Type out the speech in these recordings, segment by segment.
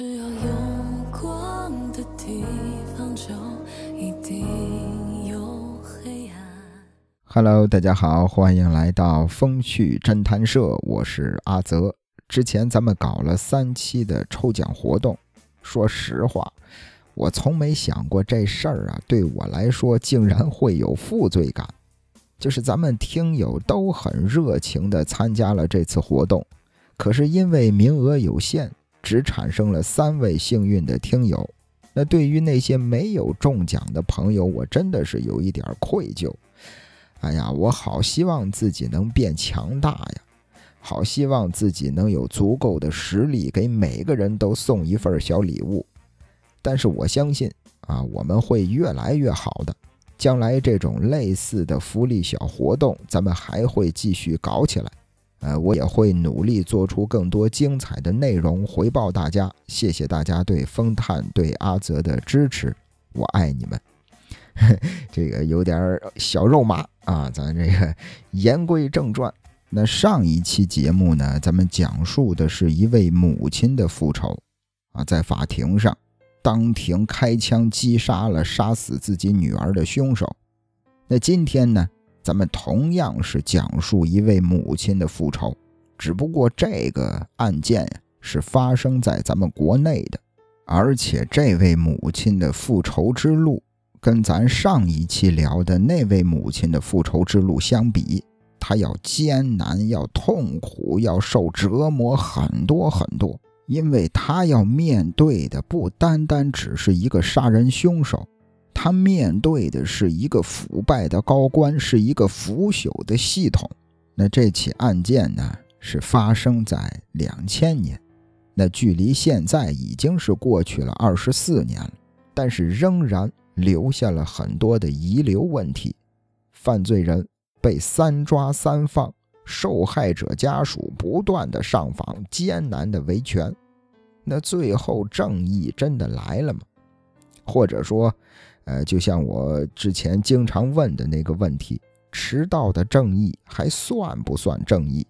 只要有光的地方，就一定有黑暗。Hello，大家好，欢迎来到风趣侦探社，我是阿泽。之前咱们搞了三期的抽奖活动，说实话，我从没想过这事儿啊，对我来说竟然会有负罪感。就是咱们听友都很热情地参加了这次活动，可是因为名额有限，只产生了三位幸运的听友。那对于那些没有中奖的朋友，我真的是有一点愧疚。哎呀，我好希望自己能变强大呀，好希望自己能有足够的实力给每个人都送一份小礼物。但是我相信啊，我们会越来越好的。将来这种类似的福利小活动，咱们还会继续搞起来。呃，我也会努力做出更多精彩的内容回报大家。谢谢大家对风探、对阿泽的支持，我爱你们。这个有点小肉麻啊，咱这个言归正传。那上一期节目呢，咱们讲述的是一位母亲的复仇啊，在法庭上当庭开枪击杀了杀死自己女儿的凶手。那今天呢，咱们同样是讲述一位母亲的复仇，只不过这个案件是发生在咱们国内的，而且这位母亲的复仇之路。跟咱上一期聊的那位母亲的复仇之路相比，她要艰难、要痛苦、要受折磨很多很多，因为她要面对的不单单只是一个杀人凶手，他面对的是一个腐败的高官，是一个腐朽的系统。那这起案件呢，是发生在两千年，那距离现在已经是过去了二十四年了，但是仍然。留下了很多的遗留问题，犯罪人被三抓三放，受害者家属不断的上访，艰难的维权。那最后正义真的来了吗？或者说，呃，就像我之前经常问的那个问题：迟到的正义还算不算正义？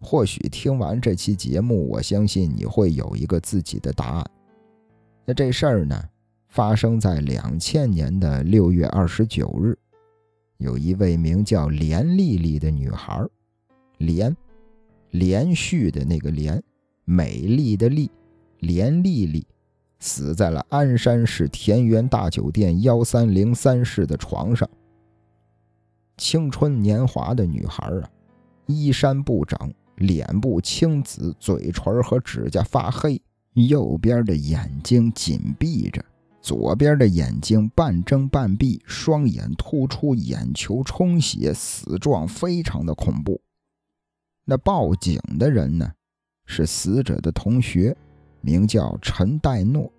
或许听完这期节目，我相信你会有一个自己的答案。那这事儿呢？发生在两千年的六月二十九日，有一位名叫连丽丽的女孩，连，连续的那个连，美丽的丽，连丽丽，死在了鞍山市田园大酒店幺三零三室的床上。青春年华的女孩啊，衣衫不整，脸部青紫，嘴唇和指甲发黑，右边的眼睛紧闭着。左边的眼睛半睁半闭，双眼突出，眼球充血，死状非常的恐怖。那报警的人呢，是死者的同学，名叫陈代诺，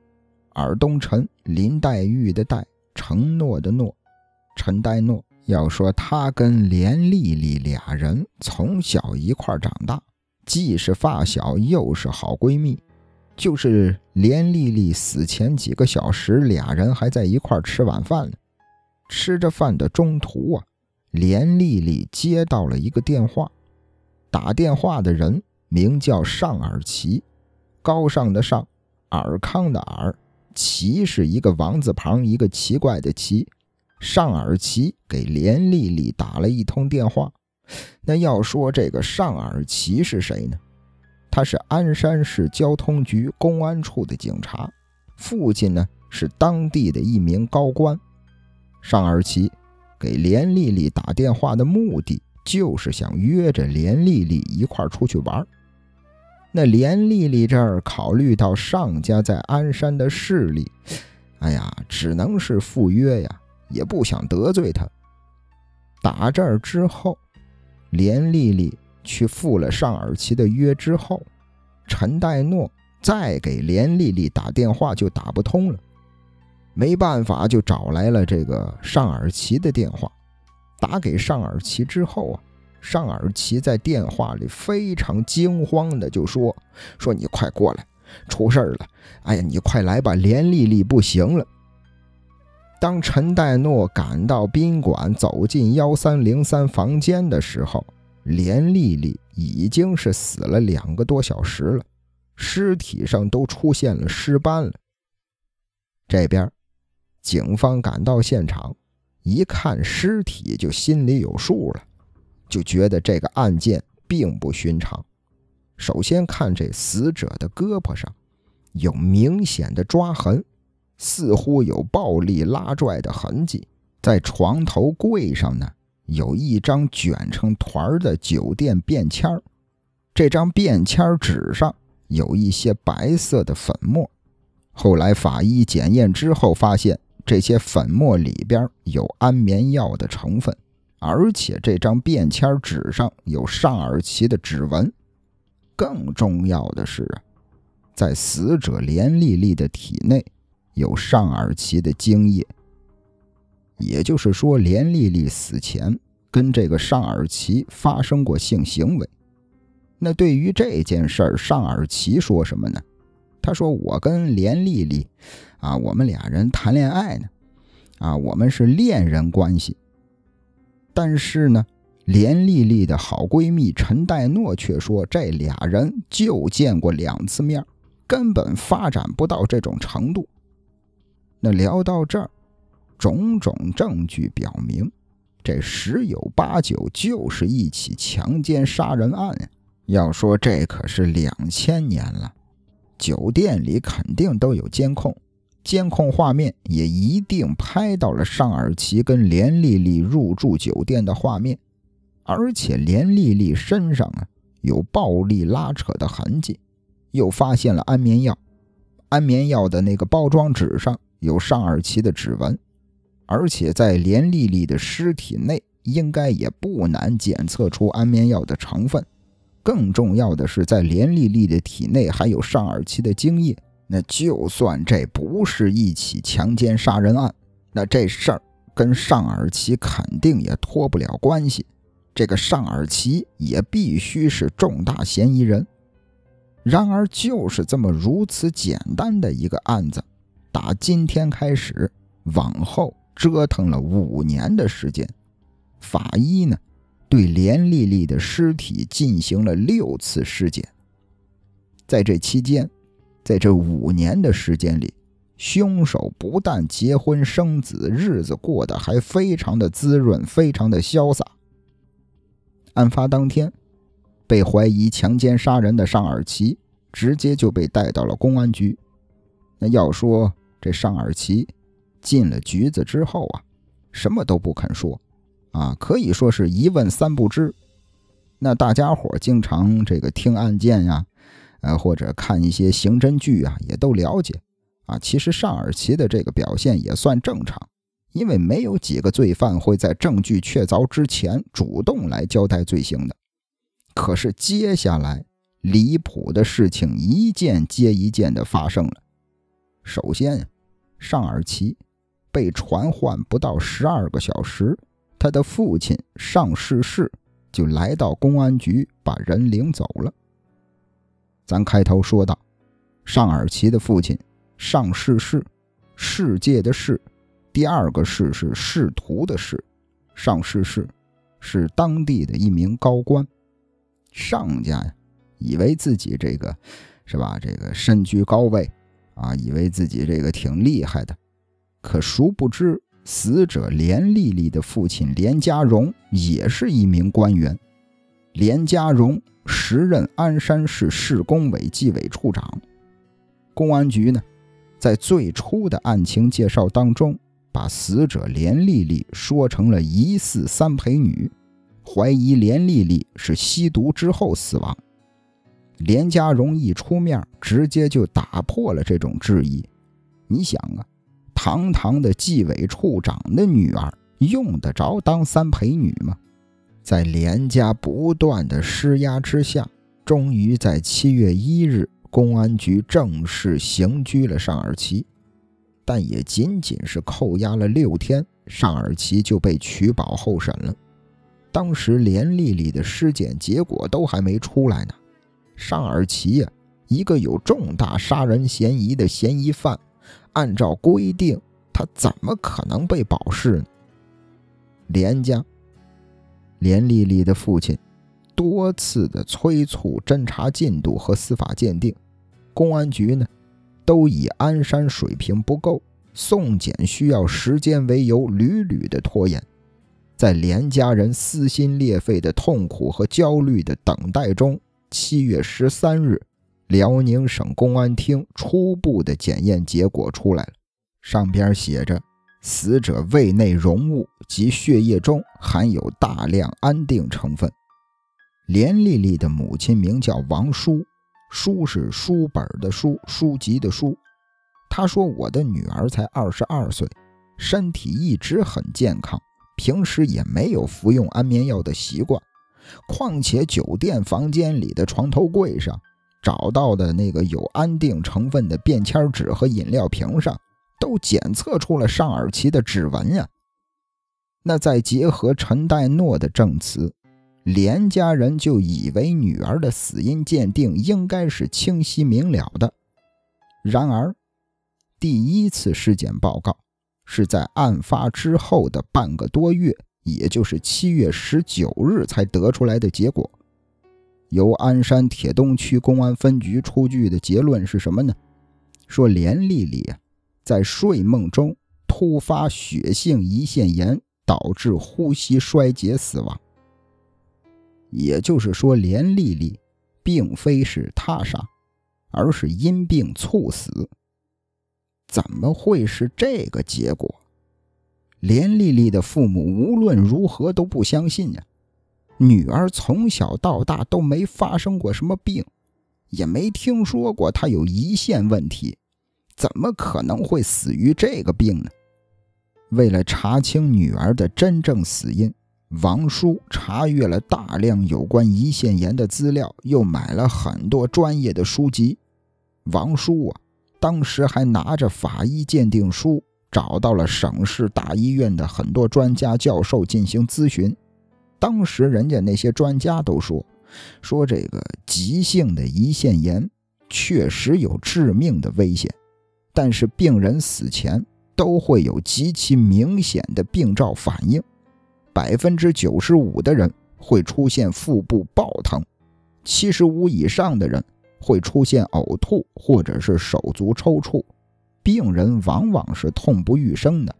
尔东陈，林黛玉的黛，承诺的诺，陈代诺。要说他跟连丽丽俩人从小一块长大，既是发小，又是好闺蜜。就是连丽丽死前几个小时，俩人还在一块吃晚饭呢。吃着饭的中途啊，连丽丽接到了一个电话，打电话的人名叫尚尔奇，高尚的尚，尔康的尔，奇是一个王字旁，一个奇怪的奇。尚尔奇给连丽丽打了一通电话。那要说这个尚尔奇是谁呢？他是鞍山市交通局公安处的警察，父亲呢是当地的一名高官。尚尔奇给连丽丽打电话的目的，就是想约着连丽丽一块出去玩。那连丽丽这儿考虑到尚家在鞍山的势力，哎呀，只能是赴约呀，也不想得罪他。打这儿之后，连丽丽。去赴了尚尔奇的约之后，陈代诺再给连丽丽打电话就打不通了，没办法就找来了这个尚尔奇的电话。打给尚尔奇之后啊，尚尔奇在电话里非常惊慌的就说：“说你快过来，出事了！哎呀，你快来吧，连丽丽不行了。”当陈代诺赶到宾馆，走进幺三零三房间的时候，连丽丽已经是死了两个多小时了，尸体上都出现了尸斑了。这边，警方赶到现场，一看尸体就心里有数了，就觉得这个案件并不寻常。首先看这死者的胳膊上有明显的抓痕，似乎有暴力拉拽的痕迹。在床头柜上呢，有一张卷成团的酒店便签这张便签纸上有一些白色的粉末。后来法医检验之后发现，这些粉末里边有安眠药的成分，而且这张便签纸上有尚尔奇的指纹。更重要的是啊，在死者连丽丽的体内有尚尔奇的精液，也就是说，连丽丽死前跟这个尚尔奇发生过性行为。那对于这件事儿，尚尔奇说什么呢？他说：“我跟连丽丽，啊，我们俩人谈恋爱呢，啊，我们是恋人关系。但是呢，连丽丽的好闺蜜陈黛诺却说，这俩人就见过两次面，根本发展不到这种程度。那聊到这儿，种种证据表明，这十有八九就是一起强奸杀人案呀。要说这可是两千年了。”酒店里肯定都有监控，监控画面也一定拍到了尚尔奇跟连丽丽入住酒店的画面，而且连丽丽身上啊有暴力拉扯的痕迹，又发现了安眠药，安眠药的那个包装纸上有尚尔奇的指纹，而且在连丽丽的尸体内应该也不难检测出安眠药的成分。更重要的是，在连丽丽的体内还有尚尔奇的精液。那就算这不是一起强奸杀人案，那这事儿跟尚尔奇肯定也脱不了关系。这个尚尔奇也必须是重大嫌疑人。然而，就是这么如此简单的一个案子，打今天开始往后折腾了五年的时间，法医呢？对连丽丽的尸体进行了六次尸检，在这期间，在这五年的时间里，凶手不但结婚生子，日子过得还非常的滋润，非常的潇洒。案发当天，被怀疑强奸杀人的尚尔奇直接就被带到了公安局。那要说这尚尔奇进了局子之后啊，什么都不肯说。啊，可以说是一问三不知。那大家伙经常这个听案件呀，呃，或者看一些刑侦剧啊，也都了解。啊，其实尚尔奇的这个表现也算正常，因为没有几个罪犯会在证据确凿之前主动来交代罪行的。可是接下来离谱的事情一件接一件的发生了。首先，尚尔奇被传唤不到十二个小时。他的父亲尚世世就来到公安局，把人领走了。咱开头说到，尚尔奇的父亲尚世世，世界的世，第二个世是仕途的仕，尚世世是当地的一名高官。尚家呀，以为自己这个是吧，这个身居高位啊，以为自己这个挺厉害的，可殊不知。死者连丽丽的父亲连家荣也是一名官员，连家荣时任鞍山市市工委纪委处长。公安局呢，在最初的案情介绍当中，把死者连丽丽说成了疑似三陪女，怀疑连丽丽是吸毒之后死亡。连家荣一出面，直接就打破了这种质疑。你想啊。堂堂的纪委处长的女儿，用得着当三陪女吗？在连家不断的施压之下，终于在七月一日，公安局正式刑拘了尚尔奇。但也仅仅是扣押了六天，尚尔奇就被取保候审了。当时连丽丽的尸检结果都还没出来呢，尚尔奇呀，一个有重大杀人嫌疑的嫌疑犯。按照规定，他怎么可能被保释呢？连家、连丽丽的父亲多次的催促侦查进度和司法鉴定，公安局呢，都以鞍山水平不够、送检需要时间为由，屡屡的拖延。在连家人撕心裂肺的痛苦和焦虑的等待中，七月十三日，辽宁省公安厅初步的检验结果出来了，上边写着。死者胃内容物及血液中含有大量安定成分。连丽丽的母亲名叫王书，书是书本的书，书籍的书。她说：“我的女儿才二十二岁，身体一直很健康，平时也没有服用安眠药的习惯。况且酒店房间里的床头柜上找到的那个有安定成分的便签纸和饮料瓶上。”都检测出了尚尔奇的指纹呀，那再结合陈代诺的证词，连家人就以为女儿的死因鉴定应该是清晰明了的。然而，第一次尸检报告是在案发之后的半个多月，也就是七月十九日才得出来的结果。由鞍山铁东区公安分局出具的结论是什么呢？说连丽丽啊。在睡梦中突发血性胰腺炎，导致呼吸衰竭死亡。也就是说，连丽丽并非是他杀，而是因病猝死。怎么会是这个结果？连丽丽的父母无论如何都不相信呀！女儿从小到大都没发生过什么病，也没听说过她有胰腺问题。怎么可能会死于这个病呢？为了查清女儿的真正死因，王叔查阅了大量有关胰腺炎的资料，又买了很多专业的书籍。王叔啊，当时还拿着法医鉴定书，找到了省市大医院的很多专家教授进行咨询。当时人家那些专家都说，说这个急性的胰腺炎确实有致命的危险。但是病人死前都会有极其明显的病灶反应，百分之九十五的人会出现腹部爆疼，七十五以上的人会出现呕吐或者是手足抽搐，病人往往是痛不欲生的，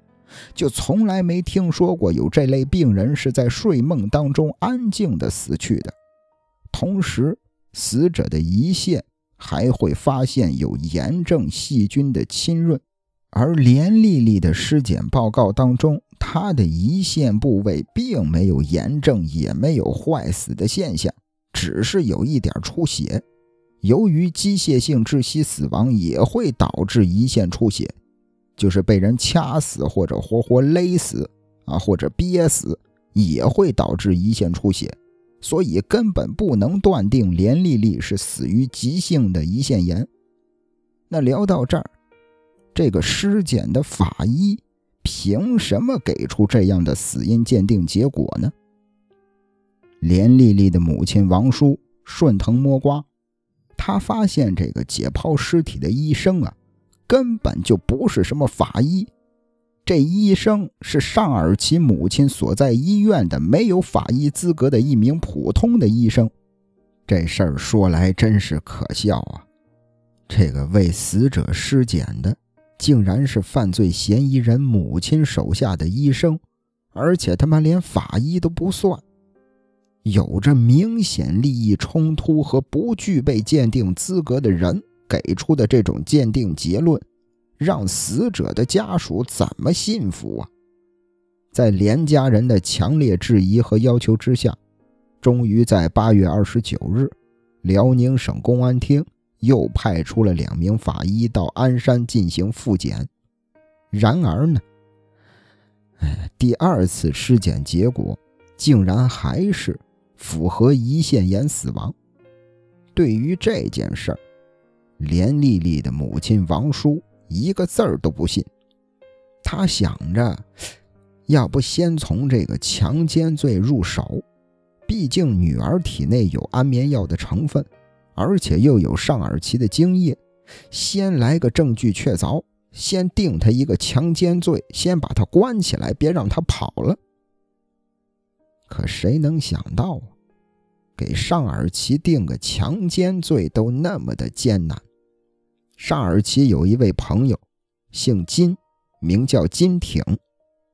就从来没听说过有这类病人是在睡梦当中安静的死去的。同时，死者的胰腺。还会发现有炎症细菌的侵润，而连丽丽的尸检报告当中，她的胰腺部位并没有炎症，也没有坏死的现象，只是有一点出血。由于机械性窒息死亡也会导致胰腺出血，就是被人掐死或者活活勒死啊，或者憋死也会导致胰腺出血。所以根本不能断定连丽丽是死于急性的胰腺炎。那聊到这儿，这个尸检的法医凭什么给出这样的死因鉴定结果呢？连丽丽的母亲王叔顺藤摸瓜，他发现这个解剖尸体的医生啊，根本就不是什么法医。这医生是尚尔奇母亲所在医院的没有法医资格的一名普通的医生。这事儿说来真是可笑啊！这个为死者尸检的，竟然是犯罪嫌疑人母亲手下的医生，而且他妈连法医都不算，有着明显利益冲突和不具备鉴定资格的人给出的这种鉴定结论。让死者的家属怎么信服啊？在连家人的强烈质疑和要求之下，终于在八月二十九日，辽宁省公安厅又派出了两名法医到鞍山进行复检。然而呢，哎，第二次尸检结果竟然还是符合胰腺炎死亡。对于这件事儿，连丽丽的母亲王叔。一个字儿都不信，他想着，要不先从这个强奸罪入手，毕竟女儿体内有安眠药的成分，而且又有尚尔奇的精液，先来个证据确凿，先定他一个强奸罪，先把他关起来，别让他跑了。可谁能想到啊，给尚尔奇定个强奸罪都那么的艰难。尚尔奇有一位朋友，姓金，名叫金挺，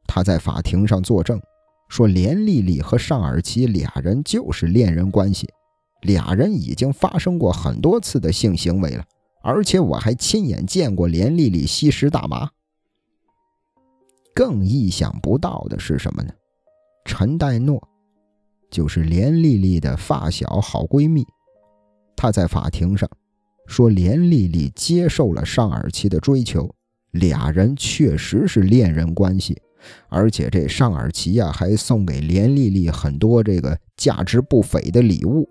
他在法庭上作证，说连丽丽和尚尔奇俩人就是恋人关系，俩人已经发生过很多次的性行为了，而且我还亲眼见过连丽丽吸食大麻。更意想不到的是什么呢？陈代诺，就是连丽丽的发小好闺蜜，她在法庭上说，连丽丽接受了尚尔奇的追求，俩人确实是恋人关系，而且这尚尔奇呀还送给连丽丽很多这个价值不菲的礼物。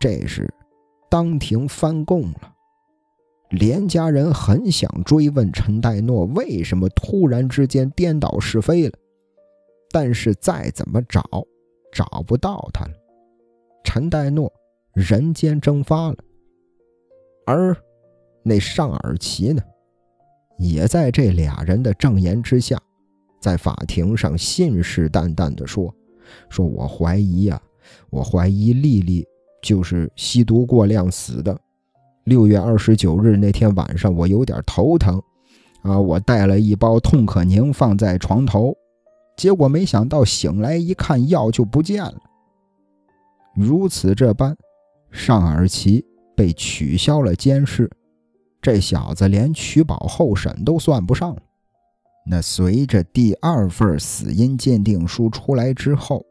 这是当庭翻供了。连家人很想追问陈代诺为什么突然之间颠倒是非了，但是再怎么找，找不到他了。陈代诺人间蒸发了，而那尚尔奇呢，也在这俩人的证言之下，在法庭上信誓旦旦地说：“说我怀疑呀，我怀疑丽丽就是吸毒过量死的。”六月二十九日那天晚上，我有点头疼，啊，我带了一包痛可宁放在床头，结果没想到醒来一看，药就不见了。如此这般，尚尔奇被取消了监视，这小子连取保候审都算不上。那随着第二份死因鉴定书出来之后，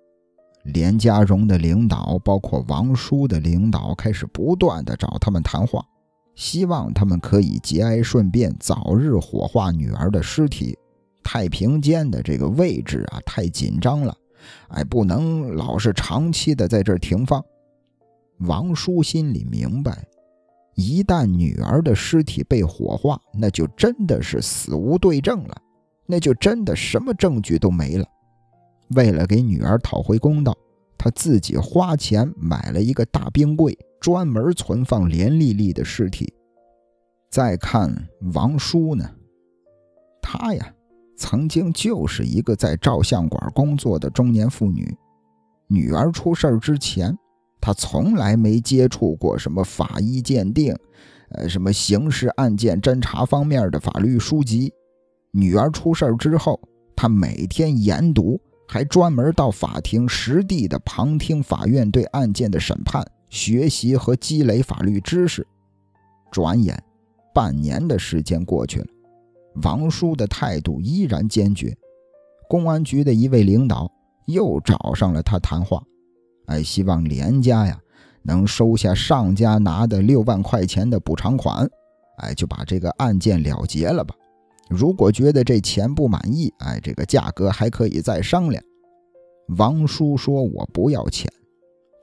连家荣的领导，包括王叔的领导，开始不断的找他们谈话，希望他们可以节哀顺变，早日火化女儿的尸体。太平间的这个位置啊，太紧张了，哎，不能老是长期的在这儿停放。王叔心里明白，一旦女儿的尸体被火化，那就真的是死无对证了，那就真的什么证据都没了。为了给女儿讨回公道，他自己花钱买了一个大冰柜，专门存放连丽丽的尸体。再看王叔呢，他呀，曾经就是一个在照相馆工作的中年妇女。女儿出事之前，他从来没接触过什么法医鉴定，呃，什么刑事案件侦查方面的法律书籍。女儿出事之后，他每天研读。还专门到法庭实地的旁听法院对案件的审判，学习和积累法律知识。转眼半年的时间过去了，王叔的态度依然坚决。公安局的一位领导又找上了他谈话，哎，希望连家呀能收下上家拿的六万块钱的补偿款，哎，就把这个案件了结了吧。如果觉得这钱不满意，哎，这个价格还可以再商量。王叔说：“我不要钱，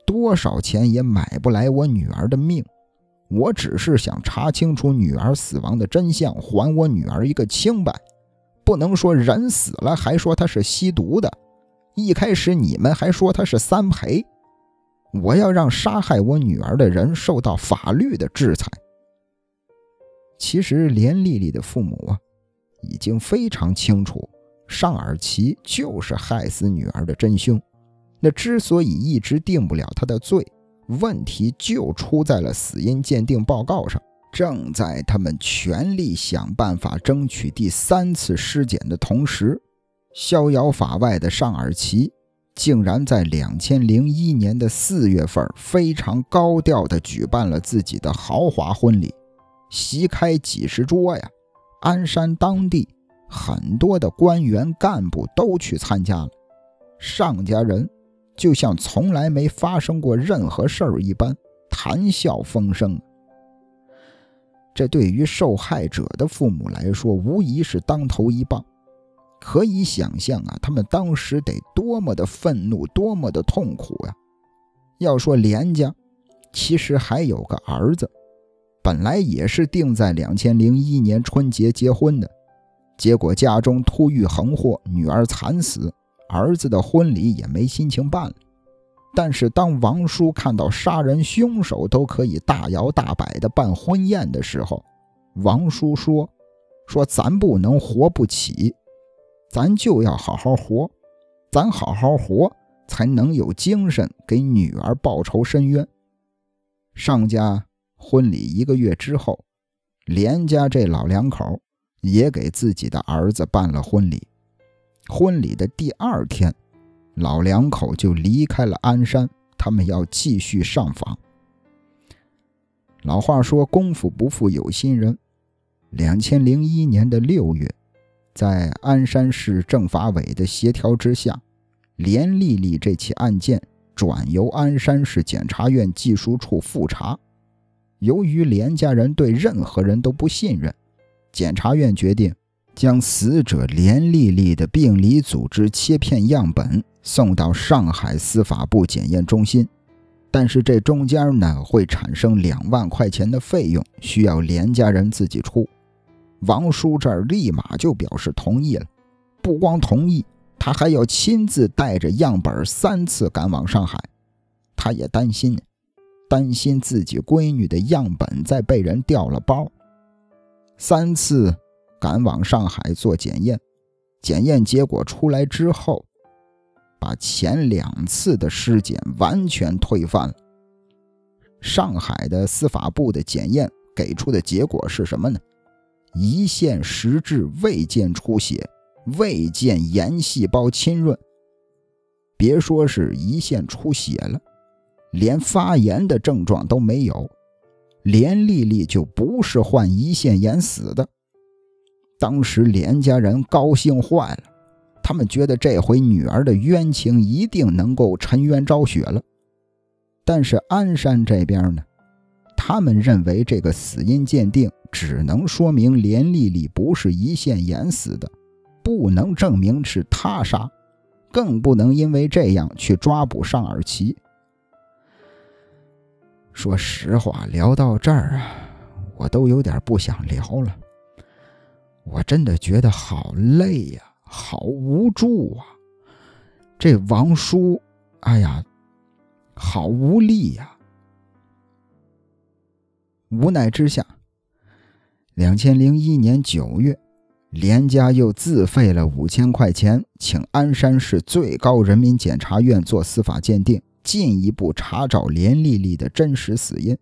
多少钱也买不来我女儿的命。我只是想查清楚女儿死亡的真相，还我女儿一个清白。不能说人死了还说他是吸毒的。一开始你们还说他是三陪。我要让杀害我女儿的人受到法律的制裁。”其实连丽丽的父母啊。已经非常清楚，尚尔奇就是害死女儿的真凶。那之所以一直定不了他的罪，问题就出在了死因鉴定报告上。正在他们全力想办法争取第三次尸检的同时，逍遥法外的尚尔奇竟然在两千零一年的四月份非常高调地举办了自己的豪华婚礼，席开几十桌呀。鞍山当地很多的官员干部都去参加了，尚家人就像从来没发生过任何事儿一般，谈笑风生。这对于受害者的父母来说，无疑是当头一棒。可以想象啊，他们当时得多么的愤怒，多么的痛苦呀！要说连家，其实还有个儿子。本来也是定在两千零一年春节结婚的，结果家中突遇横祸，女儿惨死，儿子的婚礼也没心情办了。但是当王叔看到杀人凶手都可以大摇大摆的办婚宴的时候，王叔说：“说咱不能活不起，咱就要好好活，咱好好活才能有精神给女儿报仇伸冤。”上家。婚礼一个月之后，连家这老两口也给自己的儿子办了婚礼。婚礼的第二天，老两口就离开了鞍山，他们要继续上访。老话说：“功夫不负有心人。”两千零一年的六月，在鞍山市政法委的协调之下，连丽丽这起案件转由鞍山市检察院技术处复查。由于连家人对任何人都不信任，检察院决定将死者连丽丽的病理组织切片样本送到上海司法部检验中心。但是这中间呢会产生两万块钱的费用，需要连家人自己出。王叔这儿立马就表示同意了，不光同意，他还要亲自带着样本三次赶往上海。他也担心，担心自己闺女的样本再被人调了包。三次赶往上海做检验，检验结果出来之后。把前两次的尸检完全推翻了。上海的司法部的检验给出的结果是什么呢？胰腺实质未见出血，未见炎细胞侵润。别说是胰腺出血了，连发炎的症状都没有。连丽丽就不是患胰腺炎死的。当时连家人高兴坏了。他们觉得这回女儿的冤情一定能够沉冤昭雪了，但是鞍山这边呢，他们认为这个死因鉴定只能说明连丽丽不是胰腺炎死的，不能证明是他杀，更不能因为这样去抓捕尚尔奇。说实话，聊到这儿啊，我都有点不想聊了，我真的觉得好累呀。好无助啊！这王叔，哎呀，好无力呀！无奈之下，两千零一年九月，连家又自费了五千块钱，请鞍山市最高人民检察院做司法鉴定，进一步查找连丽丽的真实死因。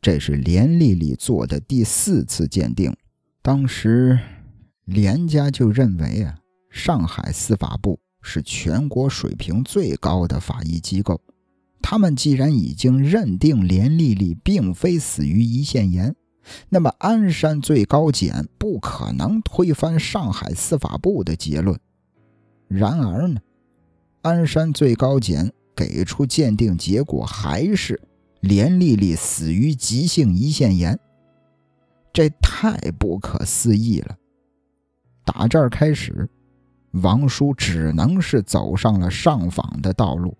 这是连丽丽做的第四次鉴定，当时。连家就认为啊，上海司法部是全国水平最高的法医机构，他们既然已经认定连丽丽并非死于胰腺炎，那么鞍山最高检不可能推翻上海司法部的结论。然而呢，鞍山最高检给出鉴定结果还是连丽丽死于急性胰腺炎，这太不可思议了。打这儿开始，王叔只能是走上了上访的道路。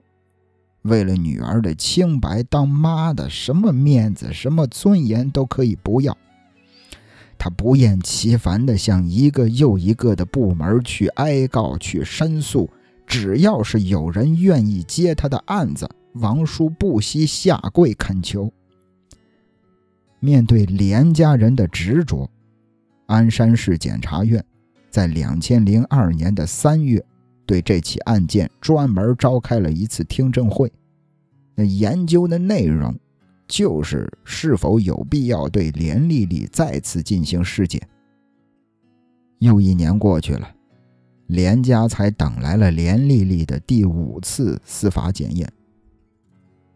为了女儿的清白，当妈的什么面子、什么尊严都可以不要。他不厌其烦地向一个又一个的部门去哀告、去申诉。只要是有人愿意接他的案子，王叔不惜下跪恳求。面对连家人的执着，鞍山市检察院。在两千零二年的三月，对这起案件专门召开了一次听证会。那研究的内容就是是否有必要对连丽丽再次进行尸检。又一年过去了，连家才等来了连丽丽的第五次司法检验。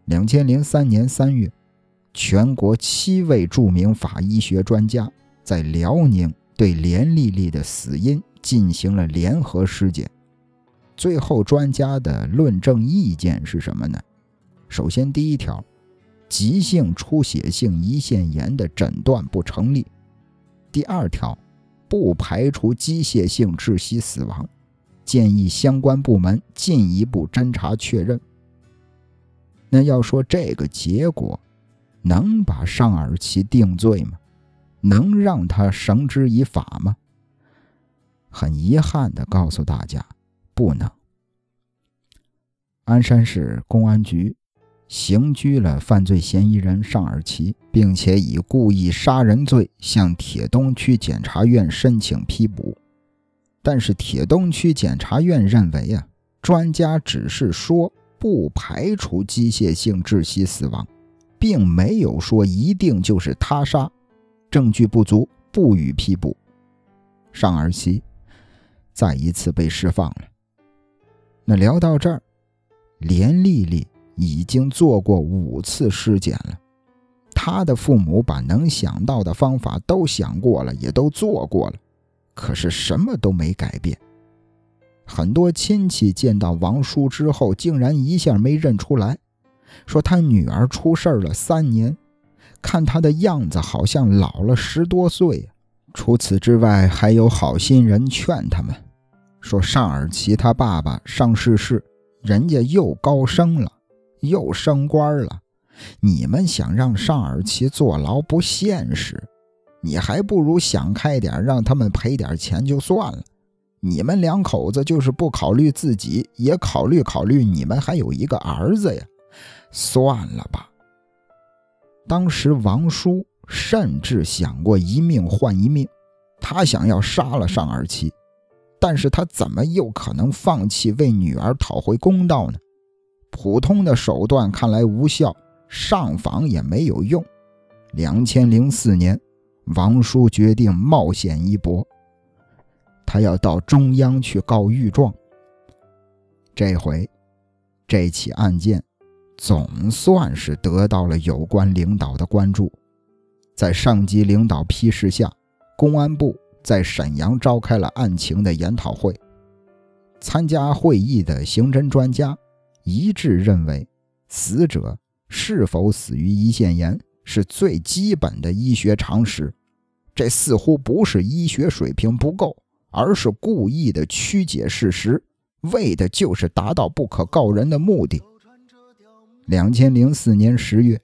两千零三年三月，全国七位著名法医学专家在辽宁。对连丽丽的死因进行了联合尸检，最后专家的论证意见是什么呢？首先，第一条，急性出血性胰腺炎的诊断不成立；第二条，不排除机械性窒息死亡，建议相关部门进一步侦查确认。那要说这个结果，能把尚尔奇定罪吗？能让他绳之以法吗？很遗憾的告诉大家，不能。鞍山市公安局刑拘了犯罪嫌疑人尚尔奇，并且以故意杀人罪向铁东区检察院申请批捕。但是铁东区检察院认为啊，专家只是说不排除机械性窒息死亡，并没有说一定就是他杀，证据不足，不予批捕。尚儿琪再一次被释放了。那聊到这儿，连丽丽已经做过五次尸检了，她的父母把能想到的方法都想过了，也都做过了，可是什么都没改变。很多亲戚见到王叔之后，竟然一下没认出来，说他女儿出事了三年，看他的样子好像老了十多岁。除此之外，还有好心人劝他们，说尚尔奇他爸爸上世世，人家又高升了，又升官了，你们想让尚尔奇坐牢不现实，你还不如想开点，让他们赔点钱就算了。你们两口子就是不考虑自己，也考虑考虑你们还有一个儿子呀，算了吧。当时王叔甚至想过一命换一命，他想要杀了尚尔奇，但是他怎么又可能放弃为女儿讨回公道呢？普通的手段看来无效，上访也没有用。两千零四年，王叔决定冒险一搏。他要到中央去告御状。这回，这起案件总算是得到了有关领导的关注。在上级领导批示下，公安部在沈阳召开了案情的研讨会。参加会议的刑侦专家一致认为，死者是否死于胰腺炎是最基本的医学常识。这似乎不是医学水平不够。而是故意的曲解事实，为的就是达到不可告人的目的。两千零四年十月，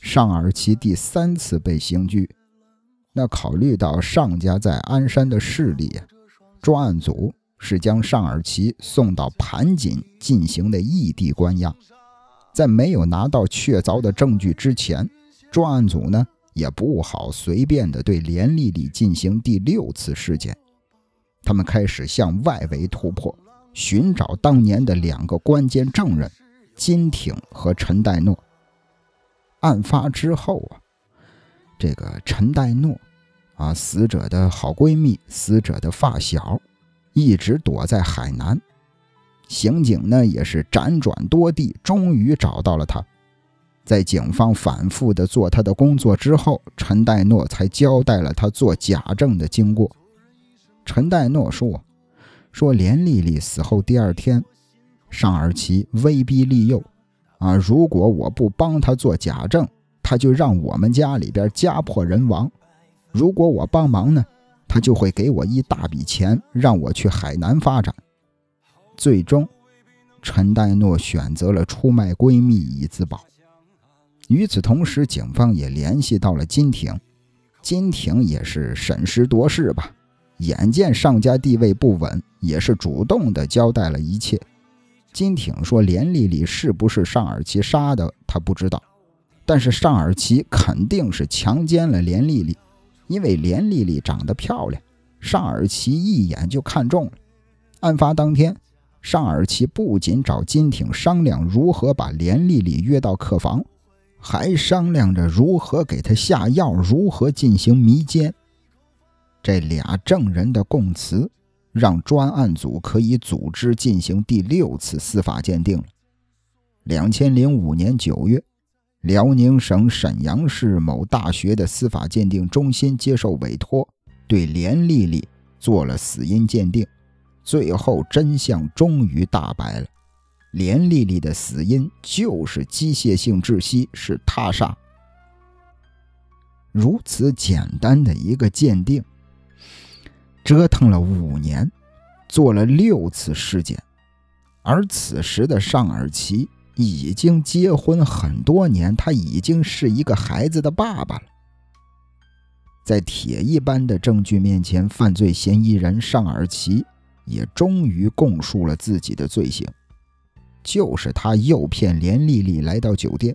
尚尔奇第三次被刑拘。那考虑到尚家在鞍山的势力，专案组是将尚尔奇送到盘锦进行的异地关押。在没有拿到确凿的证据之前，专案组呢也不好随便的对连丽丽进行第六次尸检。他们开始向外围突破，寻找当年的两个关键证人金挺和陈代诺。案发之后啊，这个陈代诺，啊，死者的好闺蜜，死者的发小，一直躲在海南。刑警呢也是辗转多地，终于找到了他。在警方反复的做他的工作之后，陈代诺才交代了他做假证的经过。陈代诺说：“说连丽丽死后第二天，尚尔奇威逼利诱，啊，如果我不帮他做假证，他就让我们家里边家破人亡；如果我帮忙呢，他就会给我一大笔钱，让我去海南发展。最终，陈代诺选择了出卖闺蜜以自保。与此同时，警方也联系到了金挺，金挺也是审时度势吧。”眼见上家地位不稳，也是主动的交代了一切。金挺说：“连丽丽是不是尚尔奇杀的，他不知道，但是尚尔奇肯定是强奸了连丽丽，因为连丽丽长得漂亮，尚尔奇一眼就看中了。案发当天，尚尔奇不仅找金挺商量如何把连丽丽约到客房，还商量着如何给她下药，如何进行迷奸。”这俩证人的供词，让专案组可以组织进行第六次司法鉴定了。两千零五年九月，辽宁省沈阳市某大学的司法鉴定中心接受委托，对连丽丽做了死因鉴定。最后真相终于大白了，连丽丽的死因就是机械性窒息，是他杀。如此简单的一个鉴定。折腾了五年，做了六次尸检，而此时的尚尔奇已经结婚很多年，他已经是一个孩子的爸爸了。在铁一般的证据面前，犯罪嫌疑人尚尔奇也终于供述了自己的罪行，就是他诱骗连丽丽来到酒店，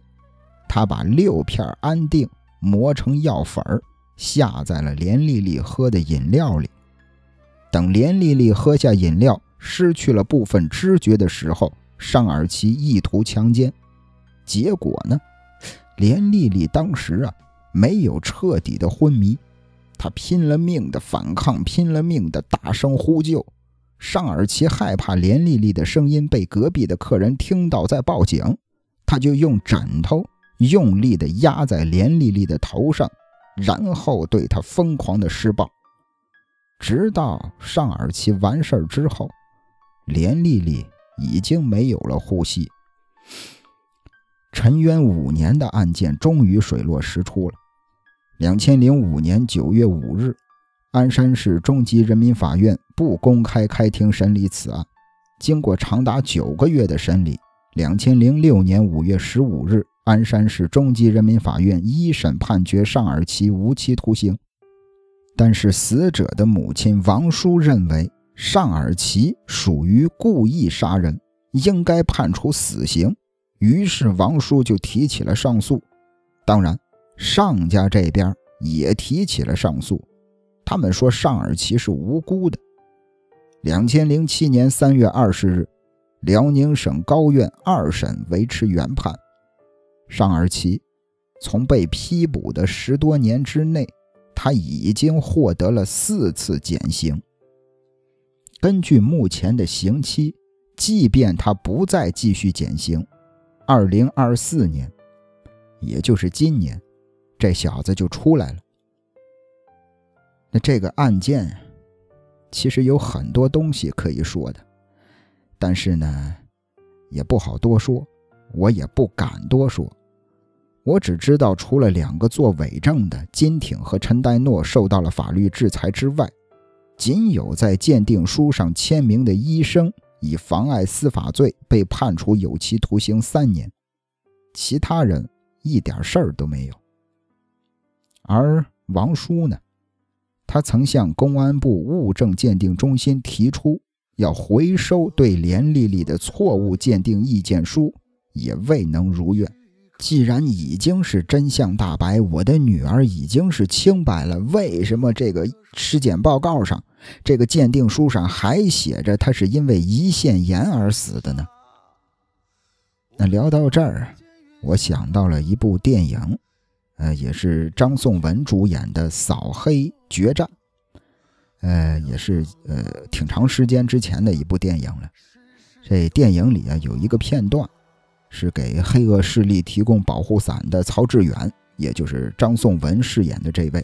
他把六片安定磨成药粉儿，下在了连丽丽喝的饮料里。等连丽丽喝下饮料，失去了部分知觉的时候，尚尔奇意图强奸，结果呢，连丽丽当时啊没有彻底的昏迷，她拼了命的反抗，拼了命的大声呼救。尚尔奇害怕连丽丽的声音被隔壁的客人听到再报警，他就用枕头用力的压在连丽丽的头上，然后对她疯狂的施暴，直到尚尔奇完事儿之后，连丽丽已经没有了呼吸。沉冤五年的案件终于水落石出了。两千零五年九月五日，鞍山市中级人民法院不公开开庭审理此案。经过长达九个月的审理，两千零六年五月十五日，鞍山市中级人民法院一审判决尚尔奇无期徒刑。但是死者的母亲王叔认为尚尔奇属于故意杀人，应该判处死刑。于是王叔就提起了上诉，当然，尚家这边也提起了上诉。他们说尚尔奇是无辜的。两千零七年三月二十日，辽宁省高院二审维持原判。尚尔奇从被批捕的十多年之内，他已经获得了四次减刑。根据目前的刑期，即便他不再继续减刑。二零二四年，也就是今年，这小子就出来了。那这个案件其实有很多东西可以说的，但是呢，也不好多说，我也不敢多说。我只知道，除了两个做伪证的金挺和陈代诺受到了法律制裁之外，仅有在鉴定书上签名的医生。以妨碍司法罪被判处有期徒刑三年，其他人一点事儿都没有。而王叔呢，他曾向公安部物证鉴定中心提出要回收对连丽丽的错误鉴定意见书，也未能如愿。既然已经是真相大白，我的女儿已经是清白了，为什么这个尸检报告上？这个鉴定书上还写着，他是因为胰腺炎而死的呢。那聊到这儿，我想到了一部电影，呃，也是张颂文主演的《扫黑决战》，呃，也是呃挺长时间之前的一部电影了。这电影里啊有一个片段，是给黑恶势力提供保护伞的曹志远，也就是张颂文饰演的这位。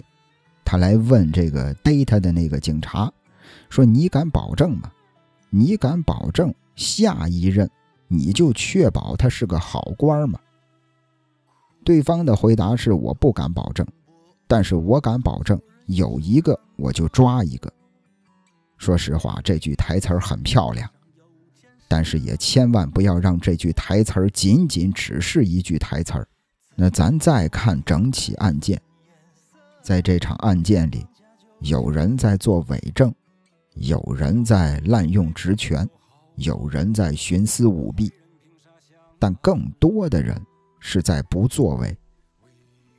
他来问这个逮他的那个警察，说：“你敢保证吗？你敢保证下一任你就确保他是个好官吗？”对方的回答是：“我不敢保证，但是我敢保证有一个我就抓一个。”说实话，这句台词很漂亮，但是也千万不要让这句台词仅仅只是一句台词那咱再看整起案件。在这场案件里，有人在做伪证，有人在滥用职权，有人在徇私舞弊，但更多的人是在不作为。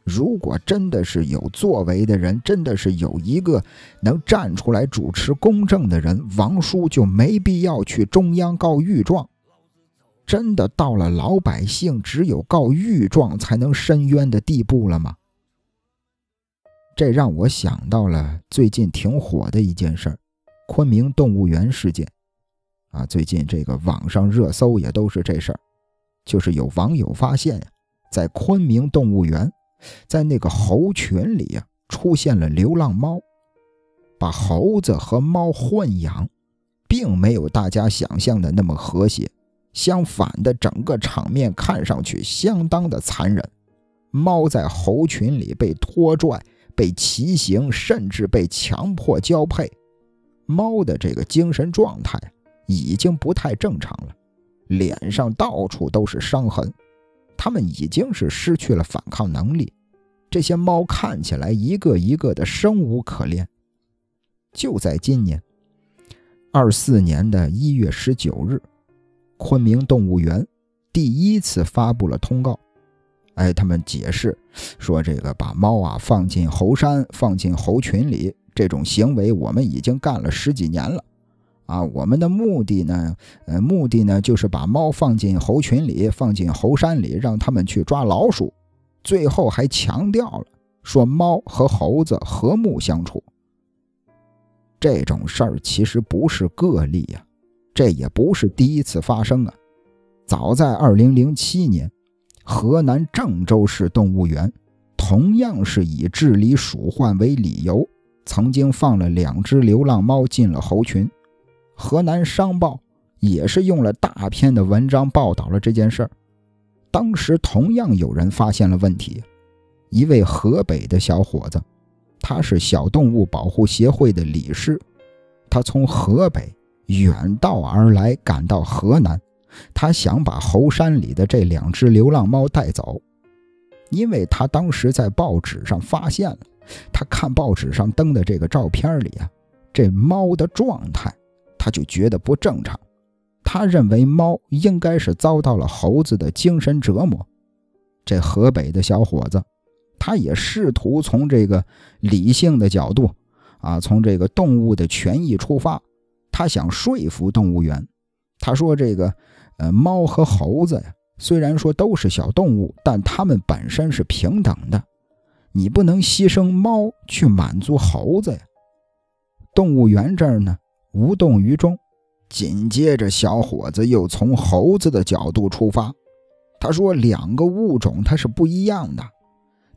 如果真的是有作为的人，真的是有一个能站出来主持公正的人，王叔就没必要去中央告御状。真的到了老百姓只有告御状才能伸冤的地步了吗？这让我想到了最近挺火的一件事儿——昆明动物园事件。啊，最近这个网上热搜也都是这事儿，就是有网友发现呀，在昆明动物园，在那个猴群里呀，出现了流浪猫，把猴子和猫混养，并没有大家想象的那么和谐，相反的，整个场面看上去相当的残忍。猫在猴群里被拖拽。被骑行，甚至被强迫交配，猫的这个精神状态已经不太正常了，脸上到处都是伤痕，它们已经是失去了反抗能力。这些猫看起来一个一个的生无可恋。就在今年二四年的一月十九日，昆明动物园第一次发布了通告。哎，他们解释说，这个把猫啊放进猴山、放进猴群里这种行为，我们已经干了十几年了。啊，我们的目的呢，呃，目的呢就是把猫放进猴群里、放进猴山里，让他们去抓老鼠。最后还强调了说猫和猴子和睦相处。这种事儿其实不是个例呀，这也不是第一次发生啊。早在2007年，河南郑州市动物园同样是以治理鼠患为理由，曾经放了两只流浪猫进了猴群。河南商报也是用了大篇的文章报道了这件事儿。当时同样有人发现了问题，一位河北的小伙子。他是小动物保护协会的理事，他从河北远道而来，赶到河南，他想把猴山里的这两只流浪猫带走，因为他当时在报纸上发现了，他看报纸上登的这个照片里啊，这猫的状态，他就觉得不正常，他认为猫应该是遭到了猴子的精神折磨。这河北的小伙子。他也试图从这个理性的角度，啊，从这个动物的权益出发，他想说服动物园。他说：“这个，呃，猫和猴子呀，虽然说都是小动物，但它们本身是平等的，你不能牺牲猫去满足猴子呀。”动物园这儿呢，无动于衷。紧接着，小伙子又从猴子的角度出发，他说：“两个物种它是不一样的。”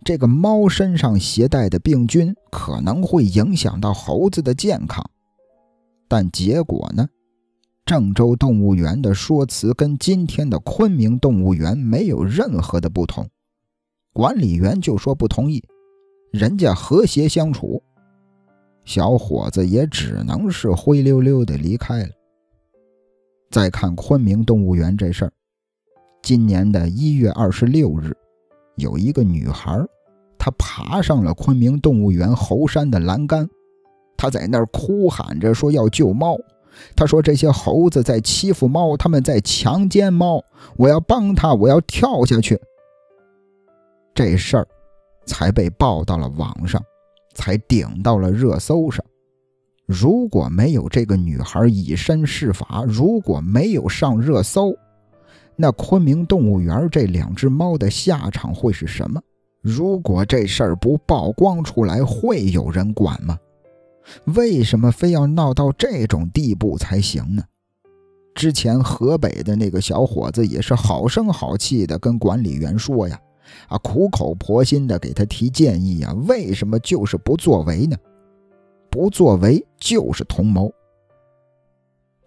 这个猫身上携带的病菌可能会影响到猴子的健康，但结果呢？郑州动物园的说辞跟今天的昆明动物园没有任何的不同。管理员就说不同意，人家和谐相处，小伙子也只能是灰溜溜的离开了。再看昆明动物园这事儿，今年的一月二十六日。有一个女孩，她爬上了昆明动物园猴山的栏杆，她在那儿哭喊着说要救猫。他说这些猴子在欺负猫，他们在强奸猫，我要帮他，我要跳下去。这事儿才被报到了网上，才顶到了热搜上。如果没有这个女孩以身试法，如果没有上热搜，那昆明动物园这两只猫的下场会是什么？如果这事儿不曝光出来，会有人管吗？为什么非要闹到这种地步才行呢？之前河北的那个小伙子也是好声好气的跟管理员说呀，啊，苦口婆心的给他提建议呀，为什么就是不作为呢？不作为就是同谋。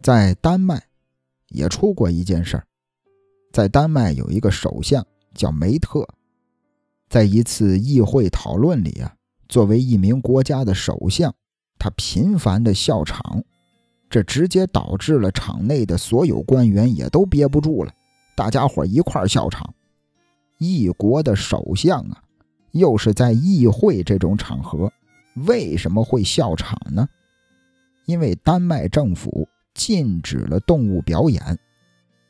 在丹麦也出过一件事儿。在丹麦有一个首相叫梅特，在一次议会讨论里啊，作为一名国家的首相，他频繁的笑场，这直接导致了场内的所有官员也都憋不住了，大家伙一块笑场。一国的首相啊，又是在议会这种场合，为什么会笑场呢？因为丹麦政府禁止了动物表演，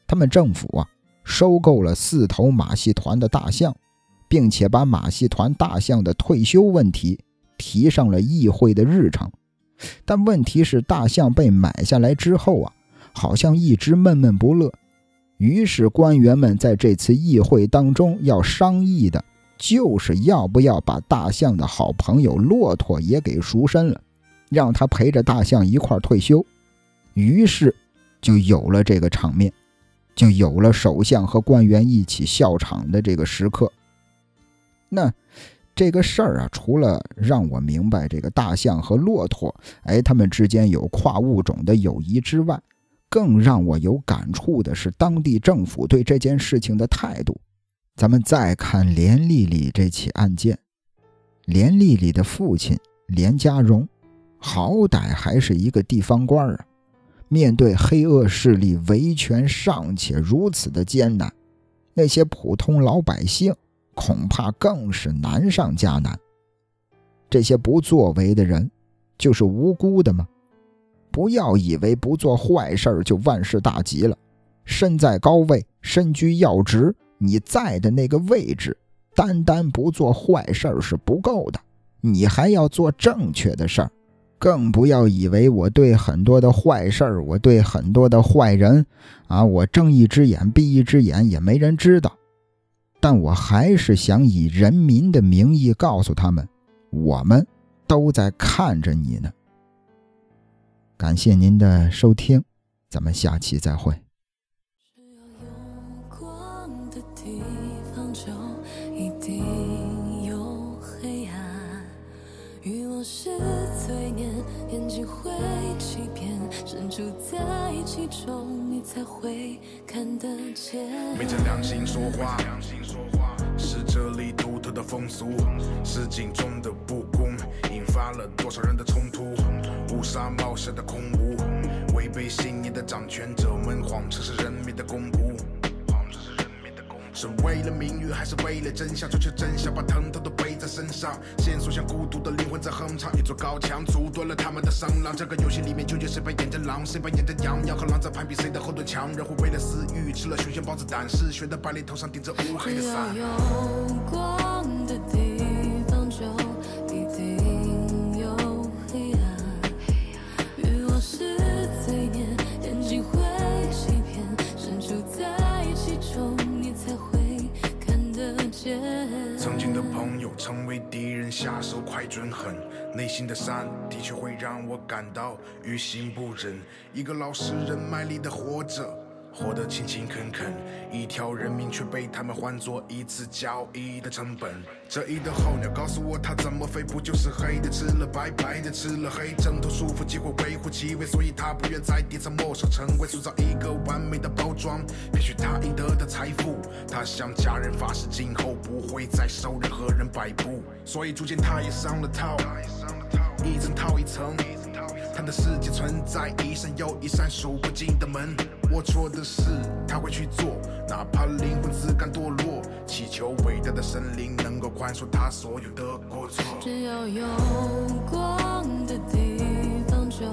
他们政府啊。收购了四头马戏团的大象，并且把马戏团大象的退休问题提上了议会的日程。但问题是，大象被买下来之后啊，好像一直闷闷不乐。于是官员们在这次议会当中要商议的，就是要不要把大象的好朋友骆驼也给赎身了，让他陪着大象一块退休。于是就有了这个场面。就有了首相和官员一起笑场的这个时刻。那这个事儿啊，除了让我明白这个大象和骆驼，哎，他们之间有跨物种的友谊之外，更让我有感触的是当地政府对这件事情的态度。咱们再看连丽丽这起案件，连丽丽的父亲连家荣，好歹还是一个地方官啊。面对黑恶势力维权尚且如此的艰难，那些普通老百姓恐怕更是难上加难。这些不作为的人，就是无辜的吗？不要以为不做坏事就万事大吉了。身在高位，身居要职，你在的那个位置，单单不做坏事是不够的，你还要做正确的事儿。更不要以为我对很多的坏事儿，我对很多的坏人，啊，我睁一只眼闭一只眼也没人知道。但我还是想以人民的名义告诉他们，我们都在看着你呢。感谢您的收听，咱们下期再会。只要有光的地方，就一定有黑暗。欲望是罪孽，眼睛会欺骗，身处在其中，才会看得见。昧着良心说话，是这里独特的风俗，是井中的不公，引发了多少人的冲突？乌纱帽下的空无，违背信念的掌权者们谎称是人民的公仆。是为了名誉，还是为了真相？追求真相，把疼痛都背在身上。线索像孤独的灵魂在哼唱，一座高墙阻断了他们的声浪。这个游戏里面究竟谁扮演着狼，谁扮演着羊？羊和狼在攀比谁的后盾强。人会为了私欲吃了熊心豹子胆，是血的白脸头上顶着乌黑的伞。有光的地成为敌人，下手快准狠，内心的善的确会让我感到于心不忍。一个老实人卖力的活着，活得勤勤恳恳，一条人命却被他们换作一次交易的成本。这一的候鸟告诉我，它怎么飞，不就是黑的吃了白，白的吃了黑，挣脱束缚，机会微乎其微，所以他不愿在底层墨守成规，塑造一个完美的包装，骗取他应得的财富。他向家人发誓，今后不会再受任何人摆布，所以逐渐他也上了套，一层套一层。他的世界存在一扇又一扇数不尽的门，龌龊的事他会去做，哪怕灵魂自甘堕落，祈求伟大的神灵能够宽恕他所有的过错。只要有光的地方就